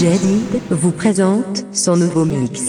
Jadid vous présente son nouveau mix.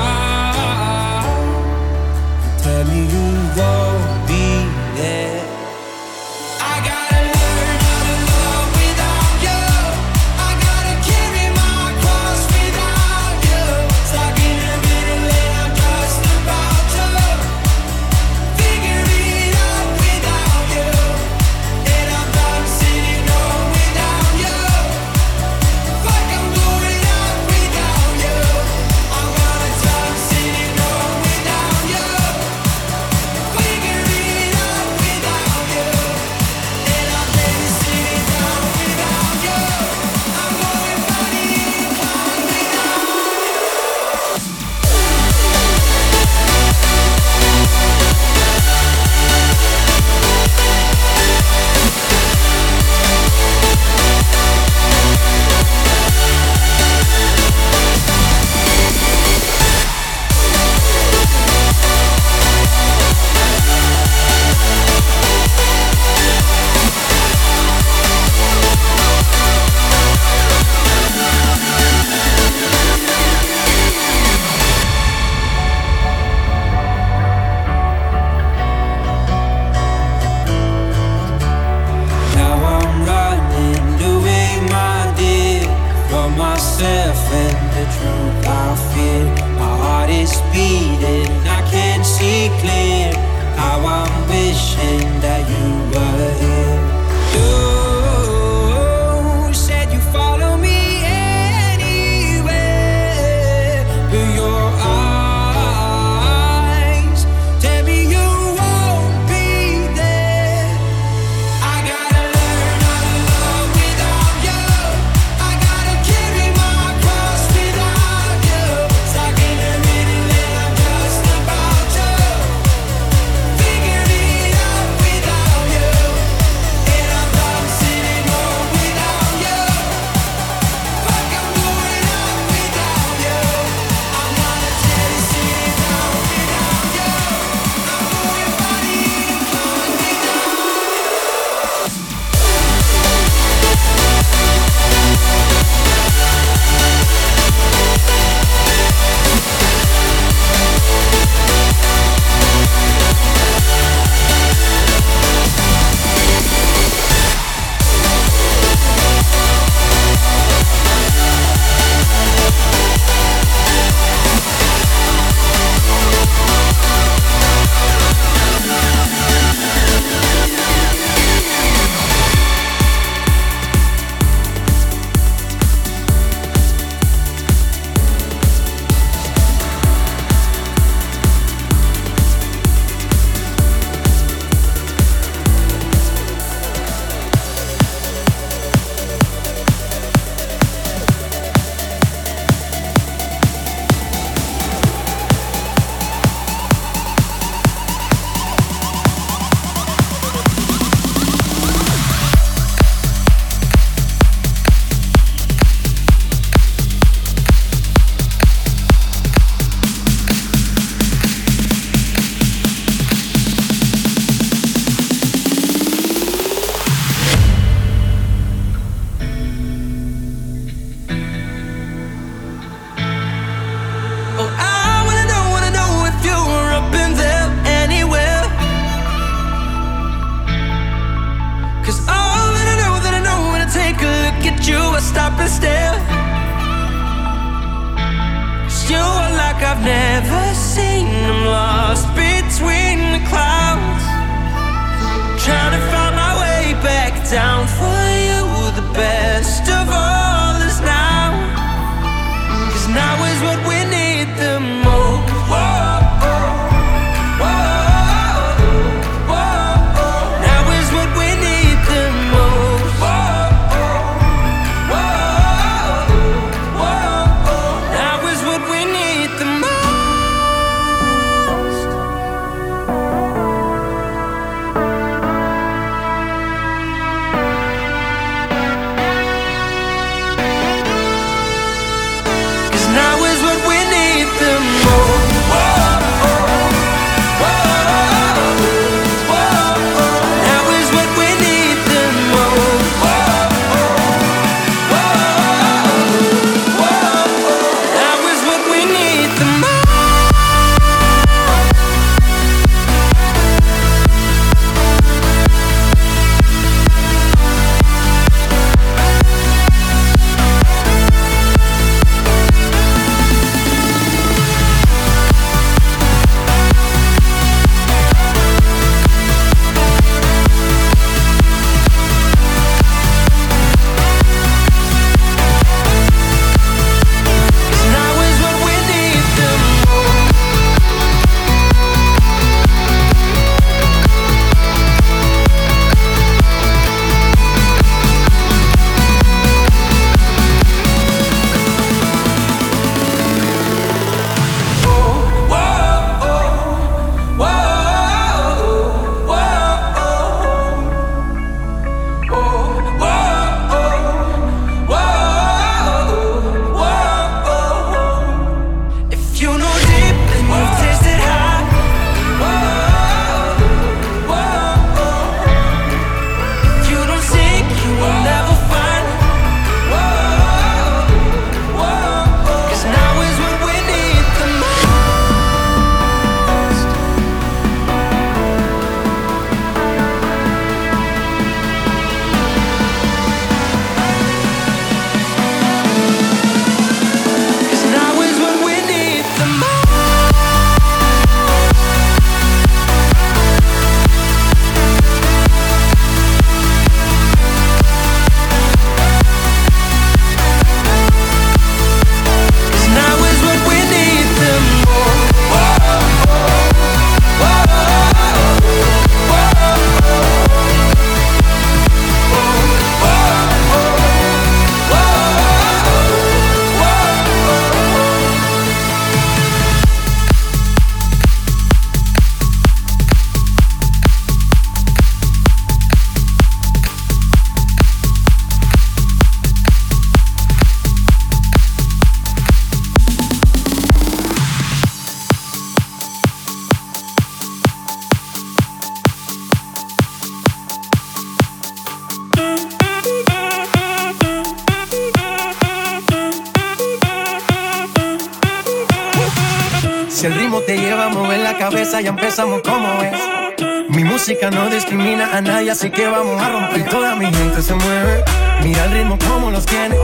empezamos como es. Mi música no discrimina a nadie, así que vamos a romper. Toda mi gente se mueve. Mira el ritmo como los tiene.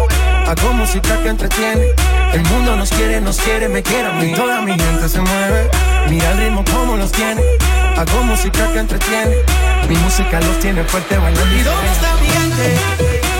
Hago música que entretiene. El mundo nos quiere, nos quiere, me quiere a mí. Toda mi gente se mueve. Mira el ritmo como los tiene. Hago música que entretiene. Mi música los tiene fuerte bailando. ¿Y dónde está mi gente?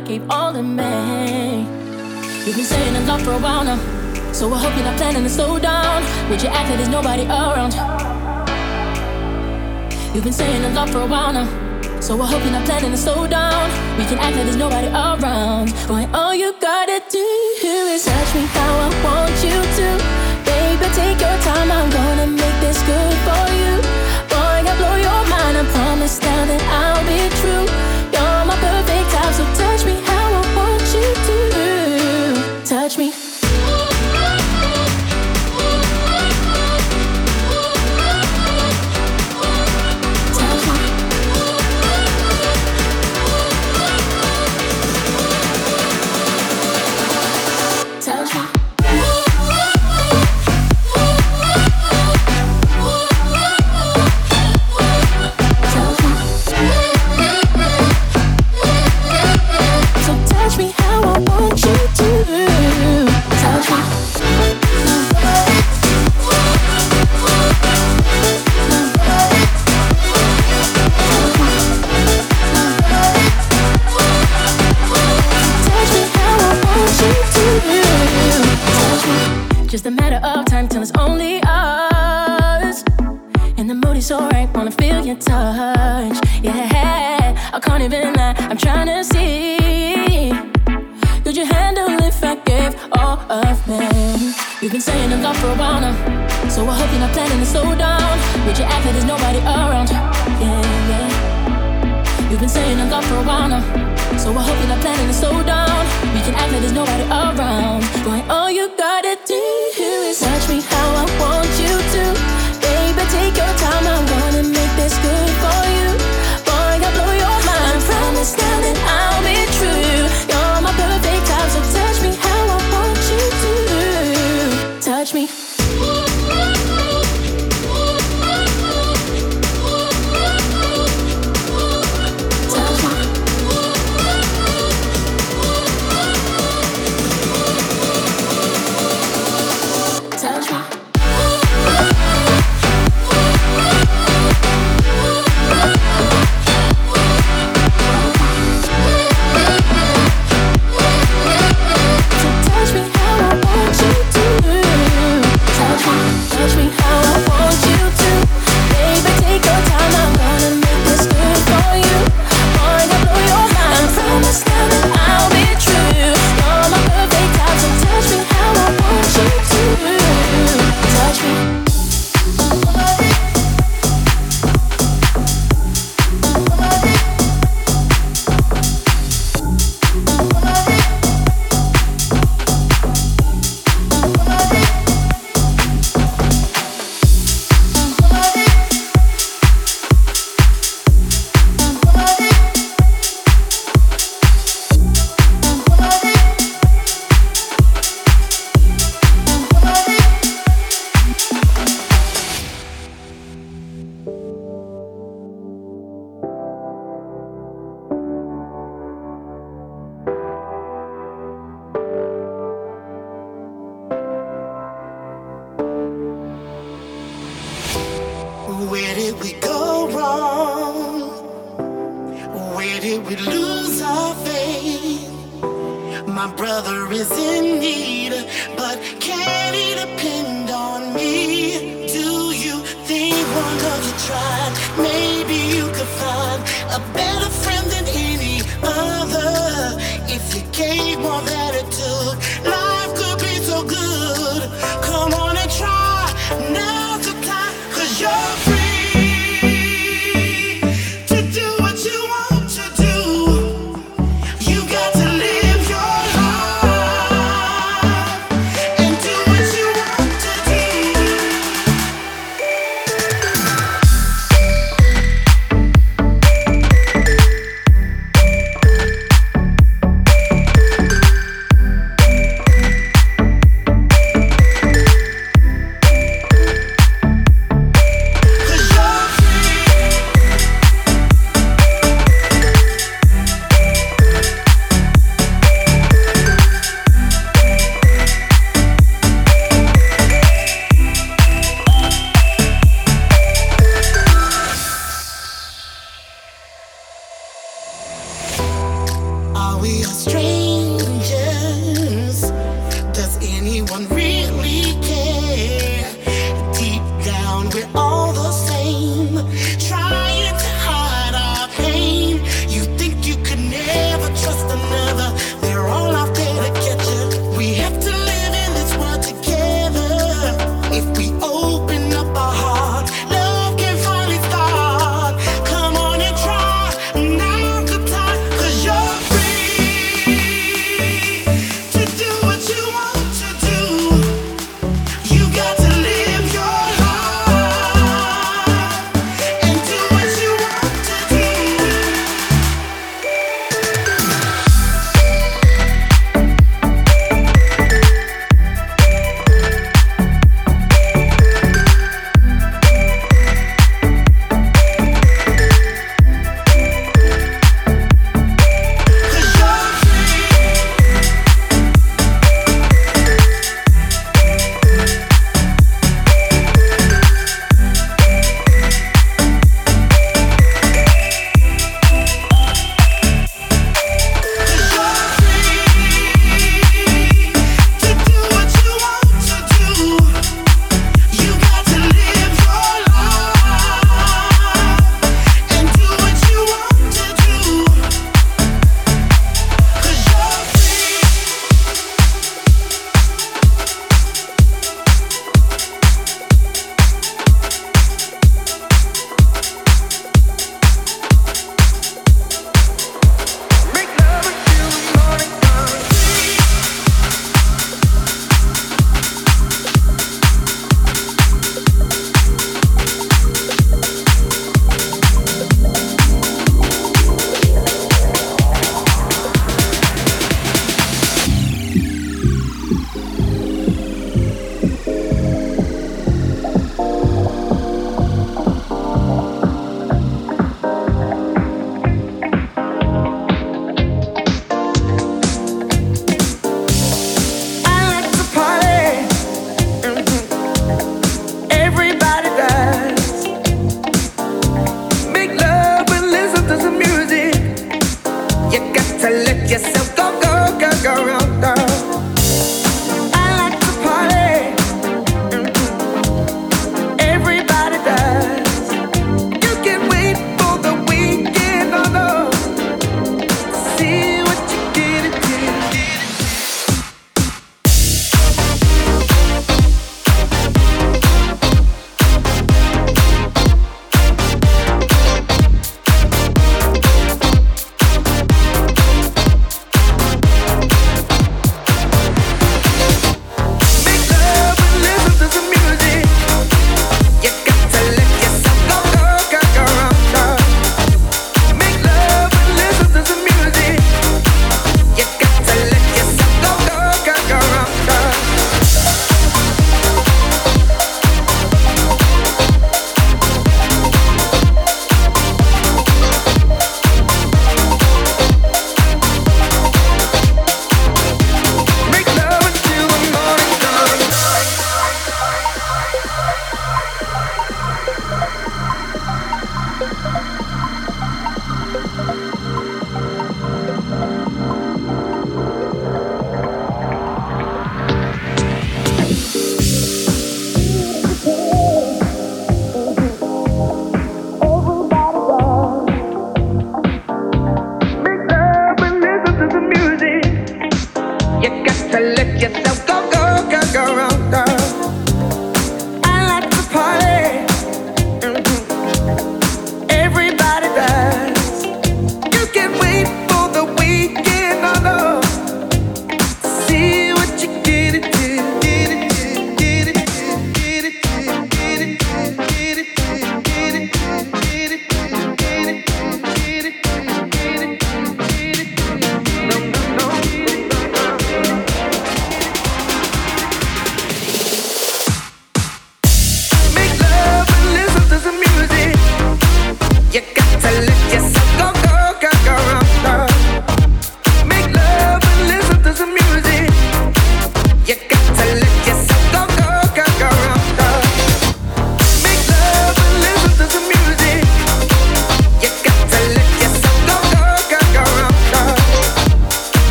I gave all in me. You've been saying I'm love for a while now, so I hope you're not planning to slow down. Would you act like there's nobody around? You've been saying I'm love for a while now, so I hope you're not planning to slow down. We can act like there's nobody around. Boy, all you gotta do is touch me how I want you to. Baby, take your time, I'm gonna make this good for you. Boy, I'll blow your mind, I promise now that I'll be true.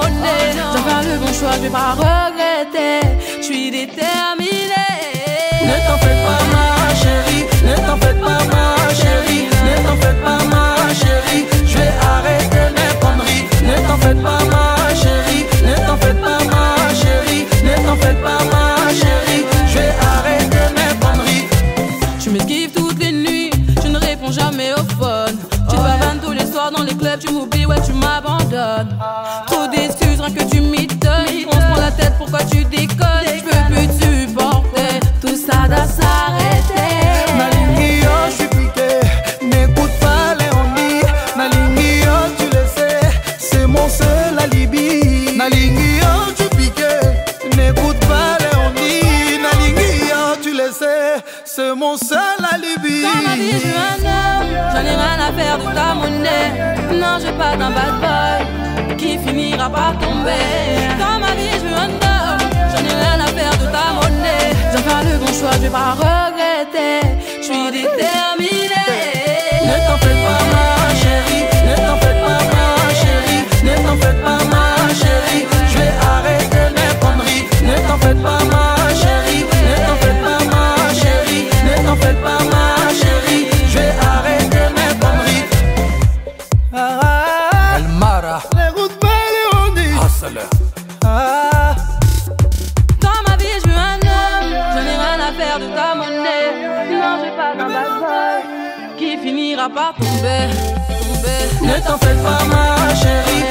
marronner. Oh le bon choix, je vais pas regretter. Je suis déterminée. Ne t'en fais pas, ma chérie. Ne t'en fais pas, ma chérie. Ne t'en fais pas, ma chérie. Je vais arrêter mes conneries. Ne t'en fais pas, ma chérie. Ne t'en fais pas, ma chérie. Ne t'en fais pas, ma tu m'oublies, ouais, tu m'abandonnes. Trop d'excuses, rien que tu m'étonnes. On se prend la tête, pourquoi tu déconnes? Je peux plus te supporter, tout ça doit s'arrêter. Malinguio, je suis piqué, n'écoute pas Léonie. Malinguio, tu le sais, c'est mon seul alibi. Malinguio, tu piqué, n'écoute pas Léonie. Malinguio, tu le sais, c'est mon seul alibi. J'en ai rien à faire de ta monnaie. Non, je veux pas d'un bad boy qui finira par tomber. Dans ma vie, je veux un. J'en ai rien à faire de ta monnaie. J'en fais le bon choix, je vais pas regretter. Je suis déterminée. Ne t'en fais pas, ma chérie. Ne t'en fais pas, ma chérie. Ne t'en fais pas, ma chérie. Je vais arrêter mes conneries. Ne t'en fais pas, ma chérie. Ne t'en fais pas, ma chérie. Ne t'en fais pas, ma Ne t'en fais pas ma chérie,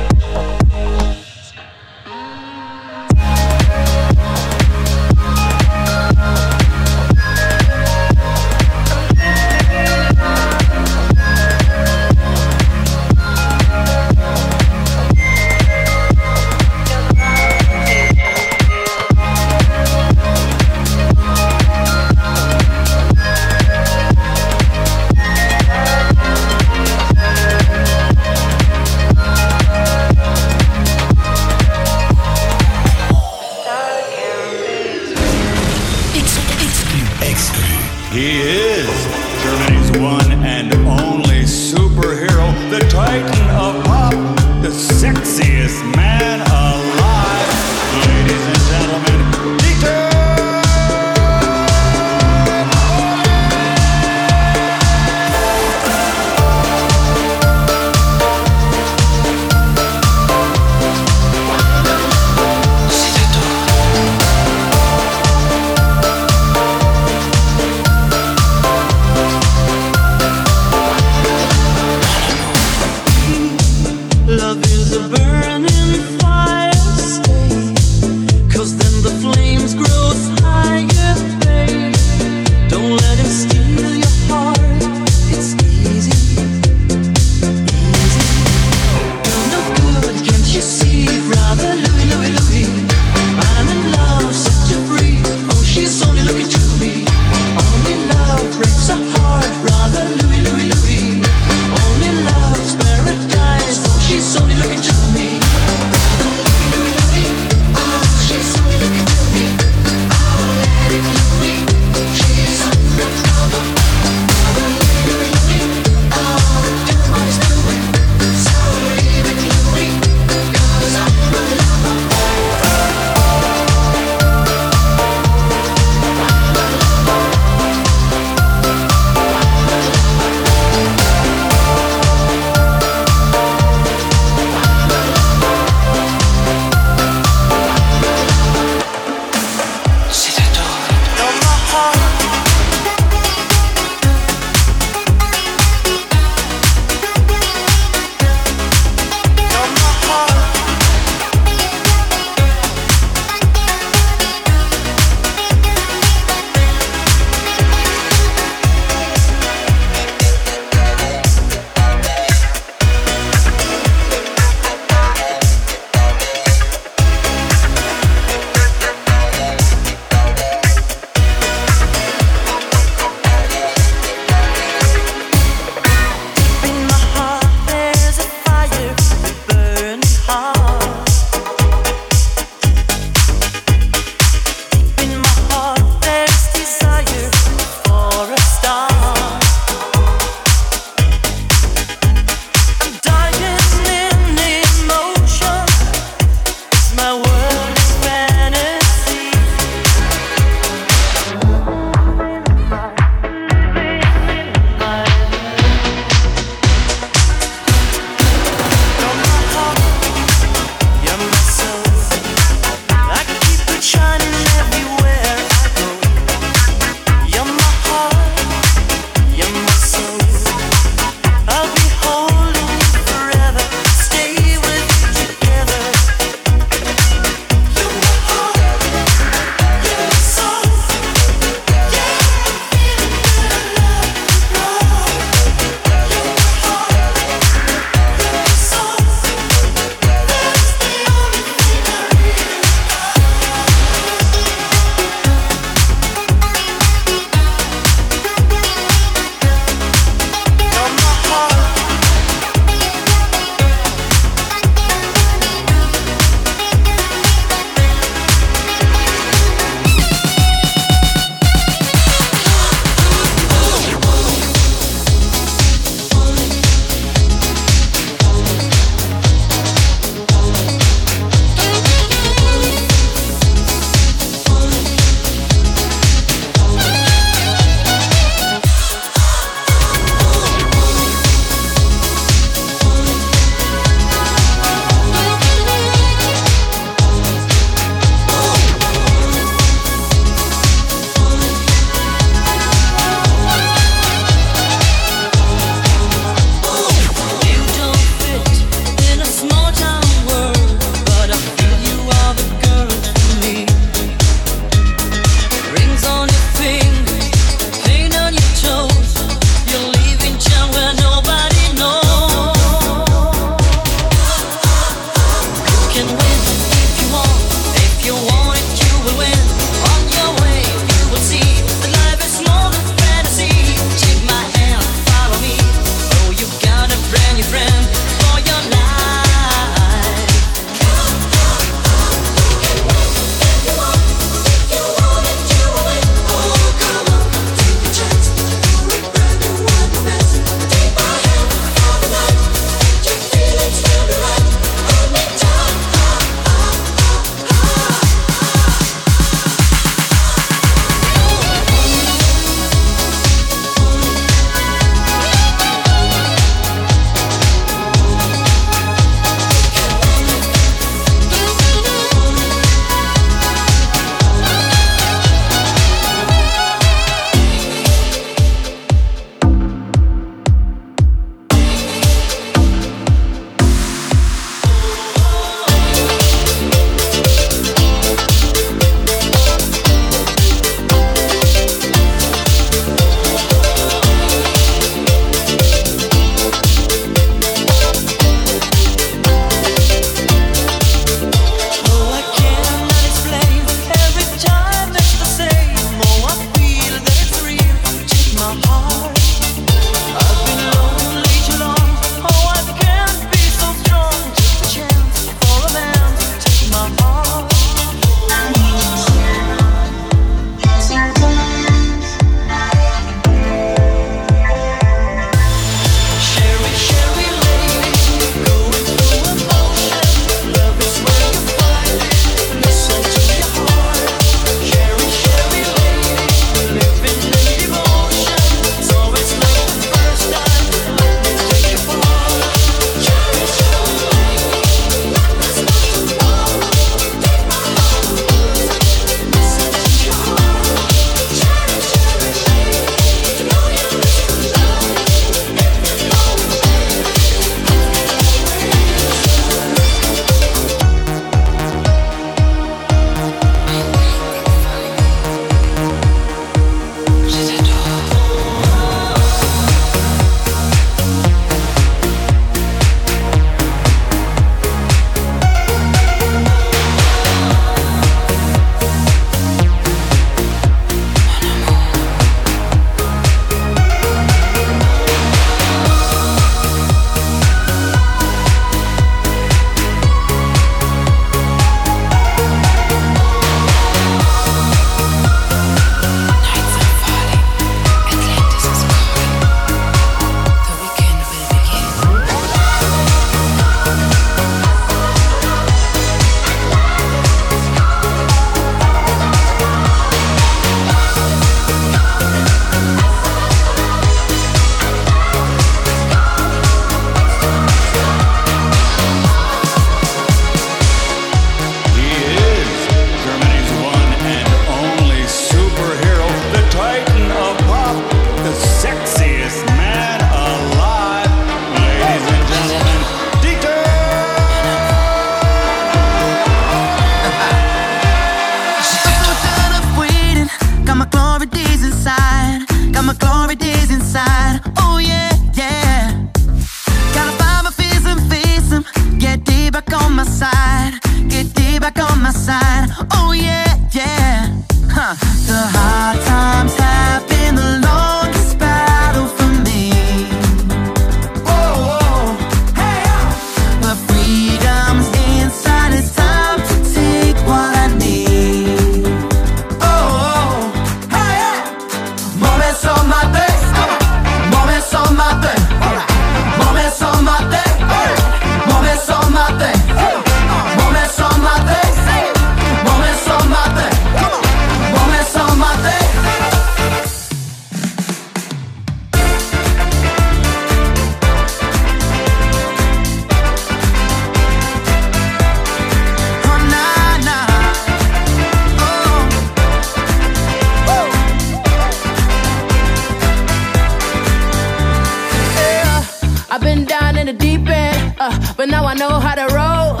the deep end, uh, but now I know how to roll.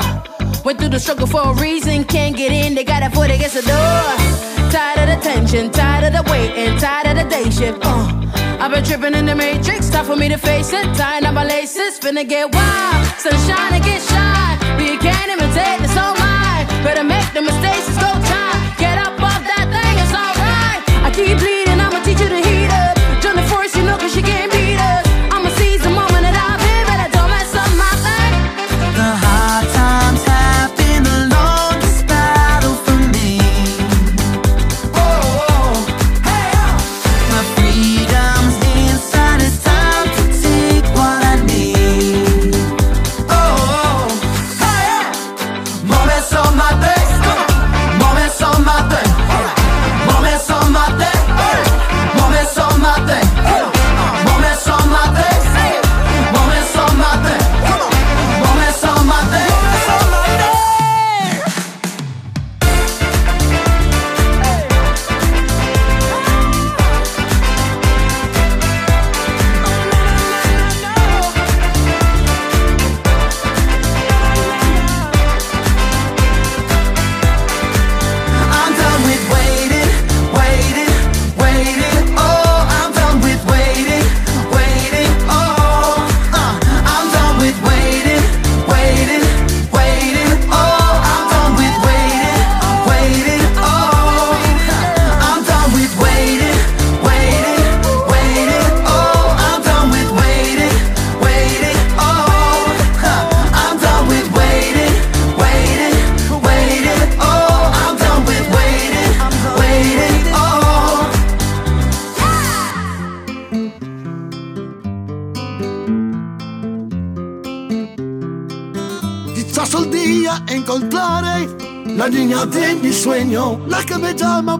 Went through the struggle for a reason, can't get in, they got a foot against the door. Tired of the tension, tired of the waiting, tired of the day shift. Uh, I've been tripping in the matrix, time for me to face it. Tying up my laces, finna get wild. Sunshine and get shy, but you can't imitate the soul mine. Better make the mistakes, it's go time. Get up off that thing, it's alright. I keep bleeding,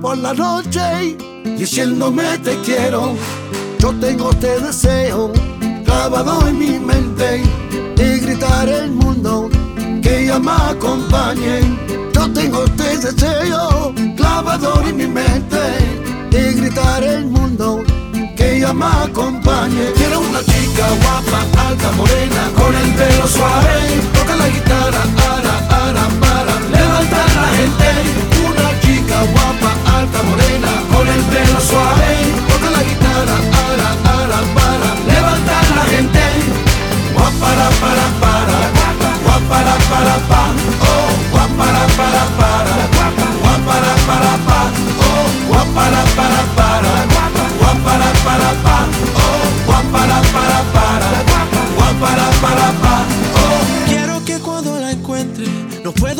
por la noche, diciéndome te quiero. Yo tengo este deseo clavado en mi mente y gritar el mundo que ella me acompañe. Yo tengo este deseo clavado en mi mente y gritar el mundo que ella me acompañe. Quiero una chica guapa, alta, morena, con el pelo suave,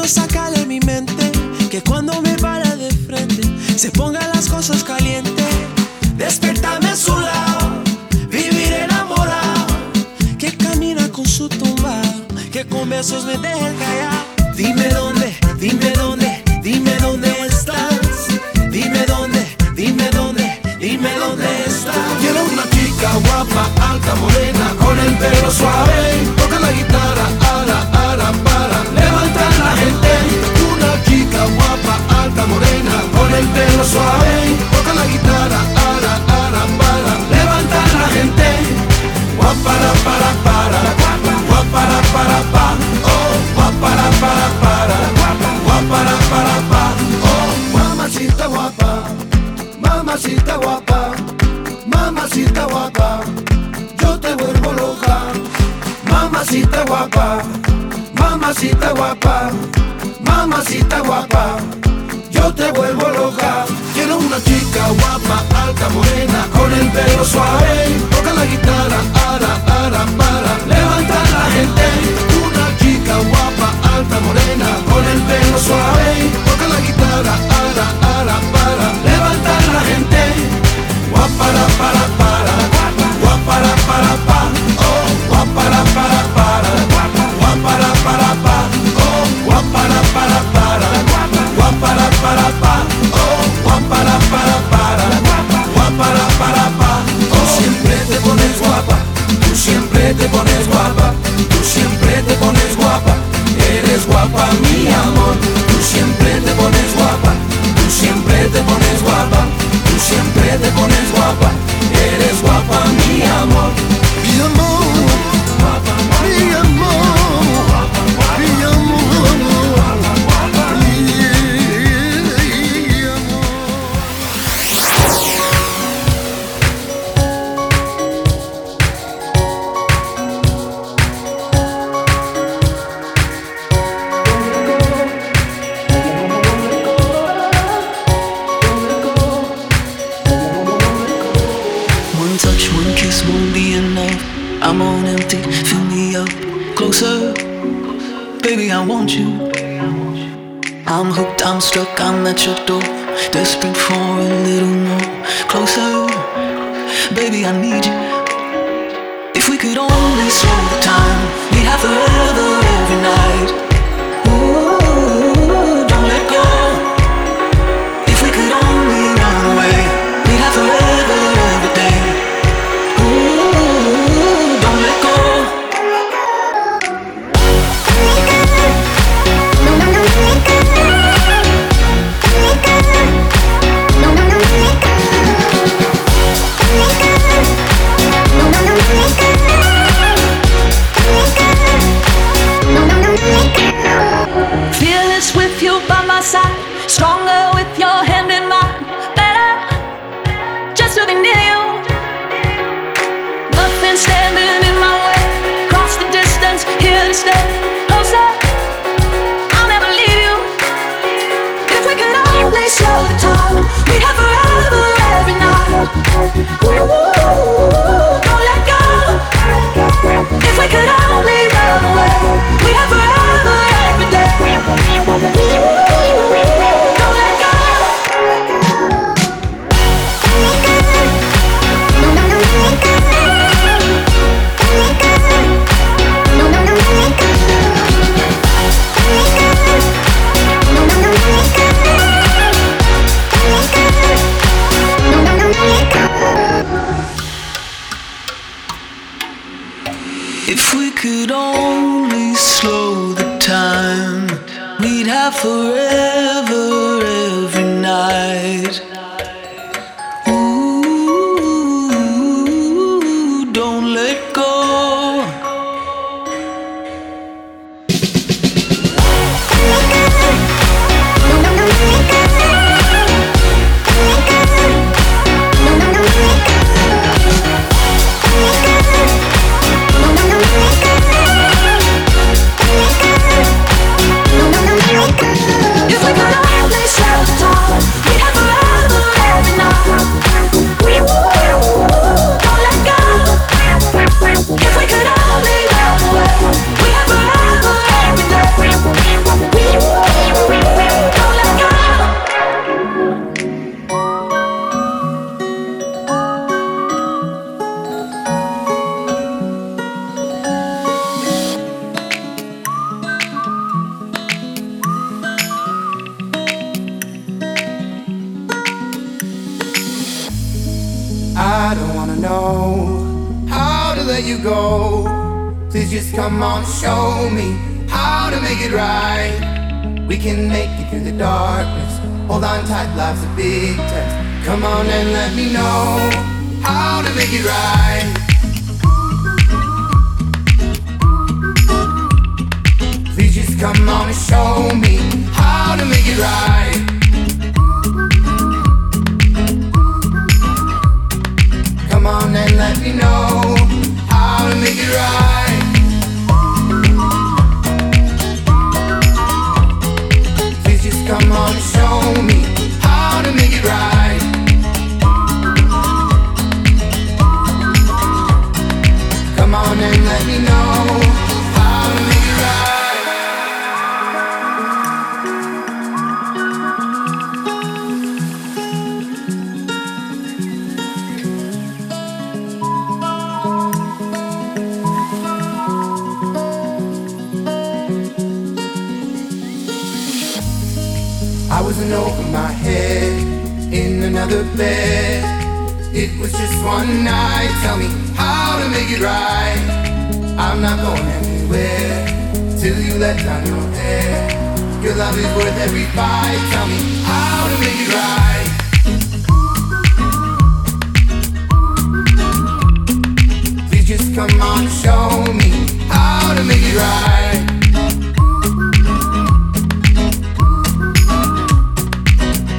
sacar de mi mente que cuando me para de frente se ponga las cosas calientes. Despertarme a su lado, vivir enamorado, que camina con su tumbado, que con besos me deja callar. Dime dónde, dime dónde, dime dónde estás. Dime dónde, dime dónde, dime dónde estás. Quiero una chica guapa, alta, morena, con el pelo suave. Suave. Toca la guitarra, ara, ara, para levantar la gente. Guapara, para, para, guapara, para, pa, oh, guapara, para, para, guapara, para, pa, oh, mamacita guapa, mamacita guapa. Mamacita guapa, yo te vuelvo loca. Mamacita guapa, mamacita guapa, mamacita guapa, yo te vuelvo loca. Chica guapa, alta, morena, con el pelo suave. Toca la guitarra, ara, ara, para levantar la gente. Una chica guapa, alta, morena, con el pelo suave. Toca la guitarra, ara, guapa, tú siempre te pones guapa, eres guapa mi amor, tú siempre te pones guapa, tú siempre te pones guapa, tú siempre te pones guapa, eres guapa mi amor, mi amor,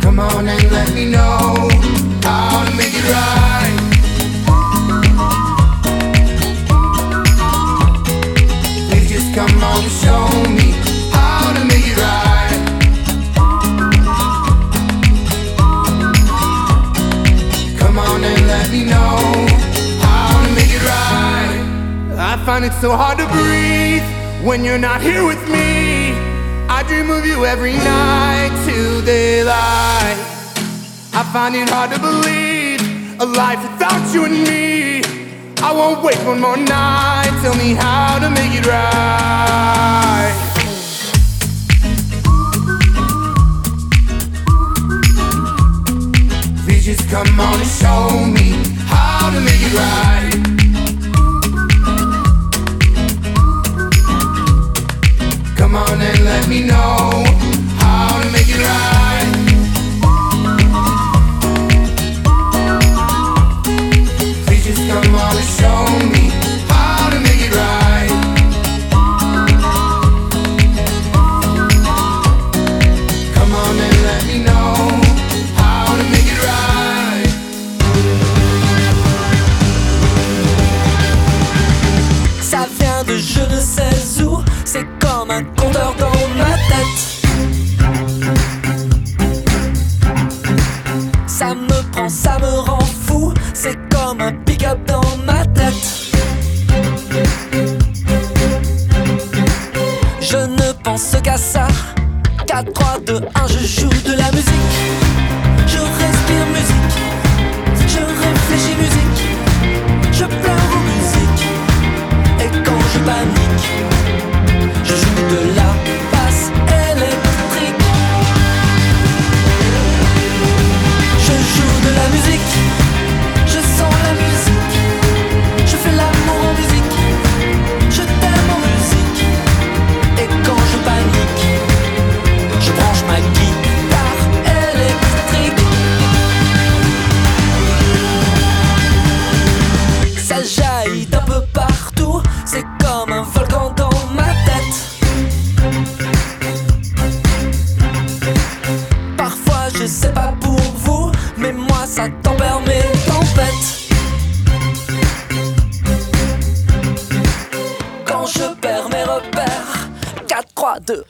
Come on and let me know how to make it right. find it so hard to breathe when you're not here with me. I dream of you every night till daylight. I find it hard to believe a life without you and me. I won't wait one more night. Tell me how to make it right. Please just come on and show me how to make it right. Come on and let me know how to make it right.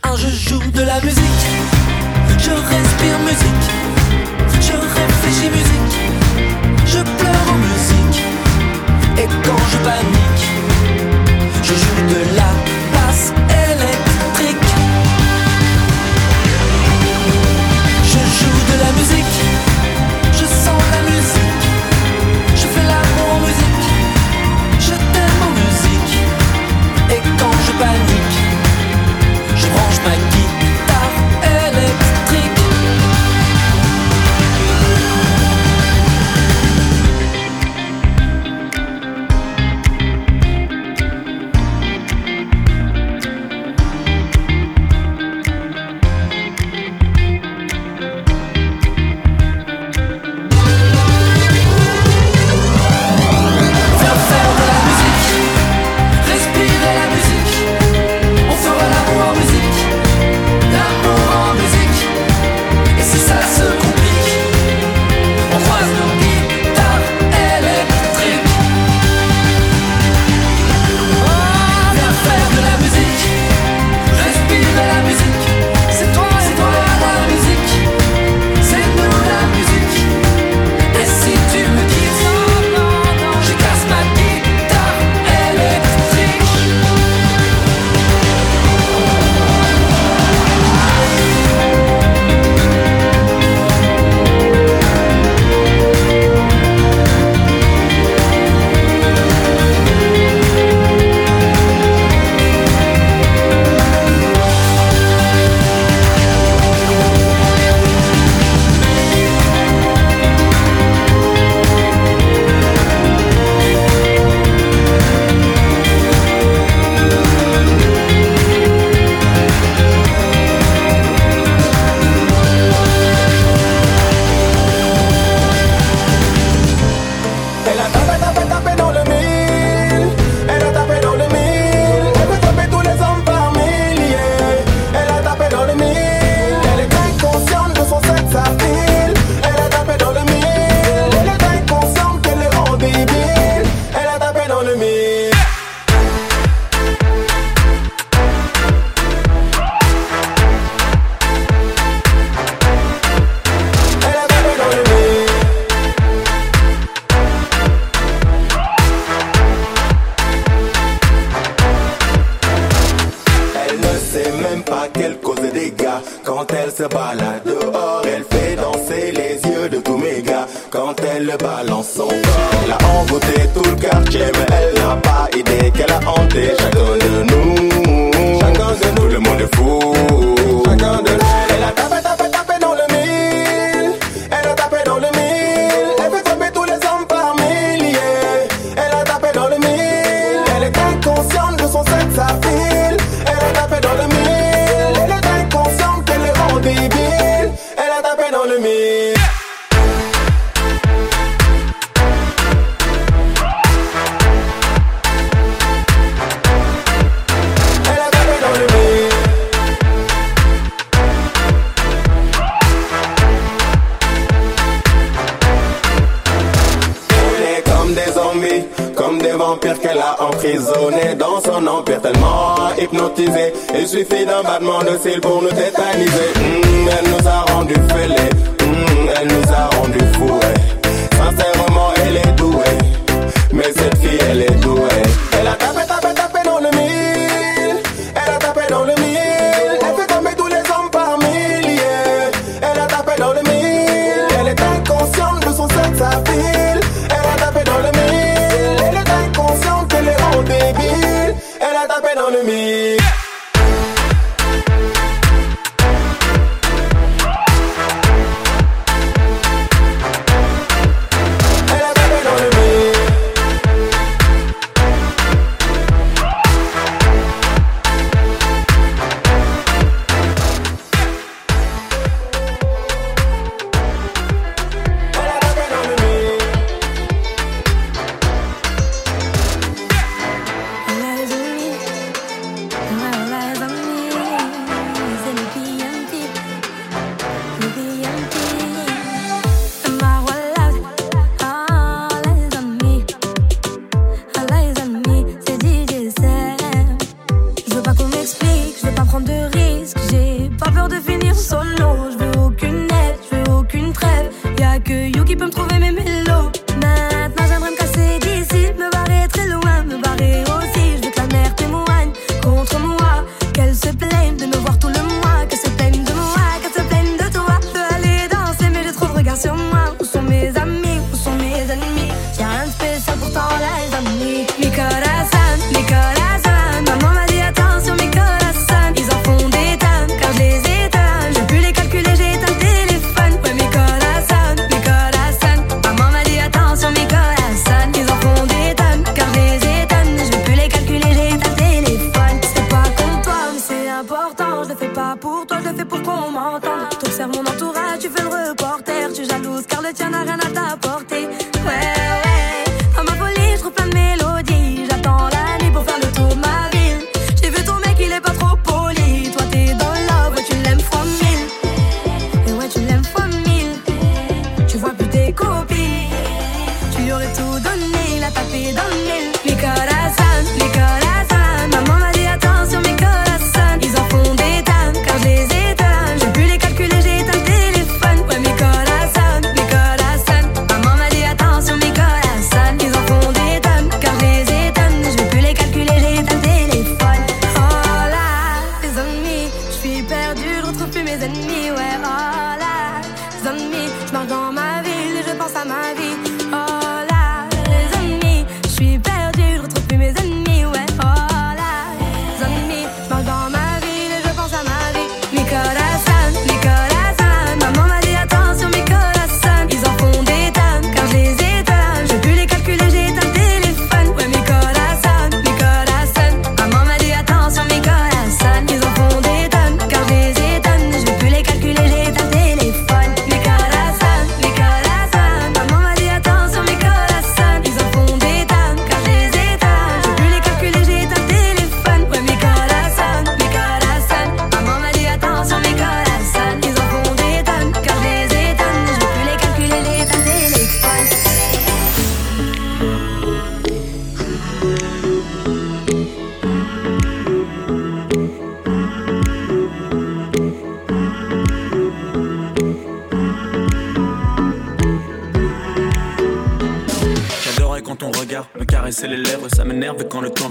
Un je joue de la musique.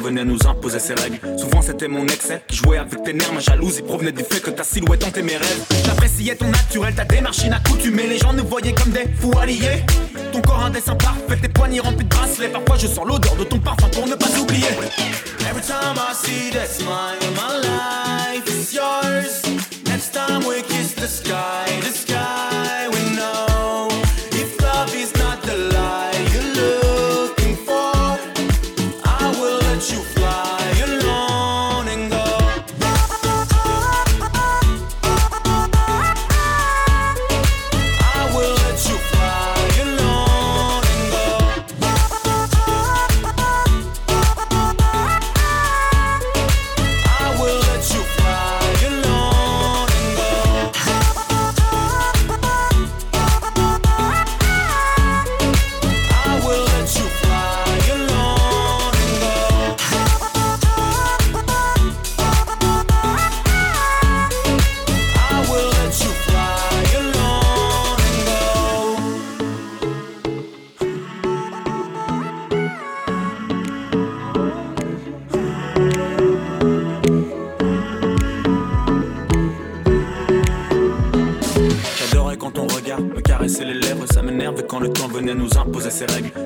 Venait nous imposer ses règles. Souvent c'était mon excès qui jouait avec tes nerfs, ma jalousie provenait du fait que ta silhouette hantait mes rêves. J'appréciais ton naturel, ta démarche inaccoutumée, les gens nous voyaient comme des fous alliés. Ton corps un dessin parfait, tes poignets remplis de bracelets, parfois je sens l'odeur de ton parfum pour ne pas oublier. Every time I see that smile, my life is yours. Next time we kiss the sky, the sky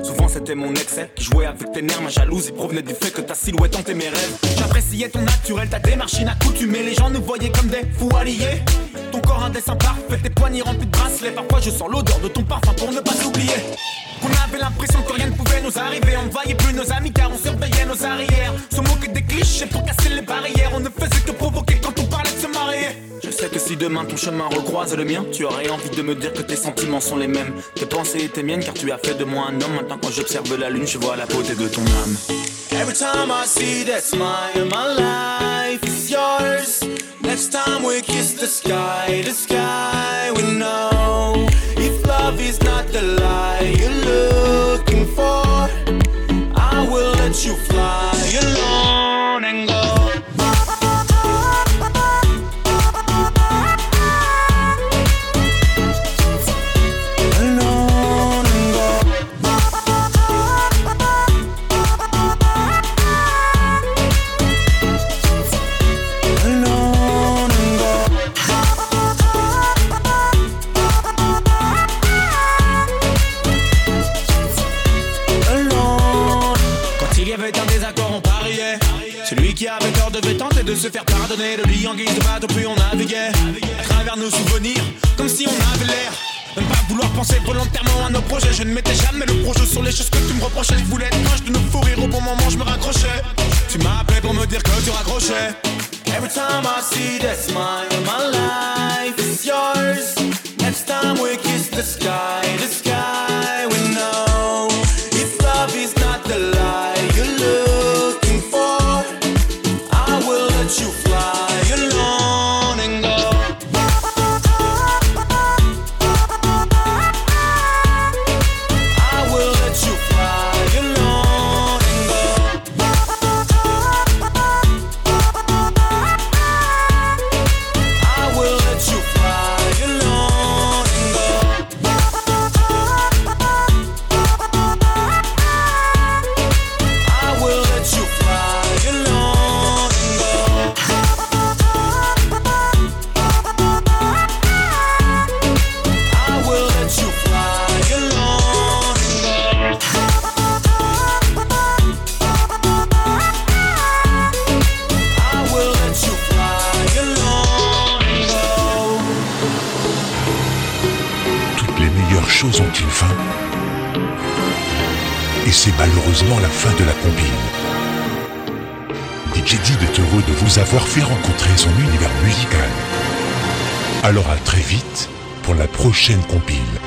Souvent c'était mon excès qui jouait avec tes nerfs, ma jalousie provenait du fait que ta silhouette hantait mes rêves. J'appréciais ton naturel, ta démarche inaccoutumée, les gens nous voyaient comme des fous alliés. Ton corps un dessin parfait, tes poignets remplis de bracelets, parfois je sens l'odeur de ton parfum pour ne pas oublier. On avait l'impression que rien ne pouvait nous arriver, on ne voyait plus nos amis car on surveillait nos arrières. Se moquer des clichés pour casser les barrières, on ne faisait que provoquer quand on Je sais que si demain ton chemin recroise le mien, tu aurais envie de me dire que tes sentiments sont les mêmes. Tes pensées étaient miennes car tu as fait de moi un homme. Maintenant quand j'observe la lune, je vois la beauté de ton âme. Every time I see that smile, my life is yours. Next time we kiss the sky, the sky we know. If love is not the lie you're looking for, I will let you fly. Alone De lui en guise de bateau, puis on naviguait. À travers nos souvenirs, comme si on avait l'air. Ne pas vouloir penser volontairement à nos projets. Je ne mettais jamais le projet sur les choses que tu me reprochais. Je voulais être proche de nos fous rires. Au bon moment, je me raccrochais. Tu appelé pour me dire que tu raccrochais. Every time I see that smile, my life is yours. Next time we kiss the sky la fin de la combine. DJ Did est heureux de vous avoir fait rencontrer son univers musical. Alors à très vite pour la prochaine compile.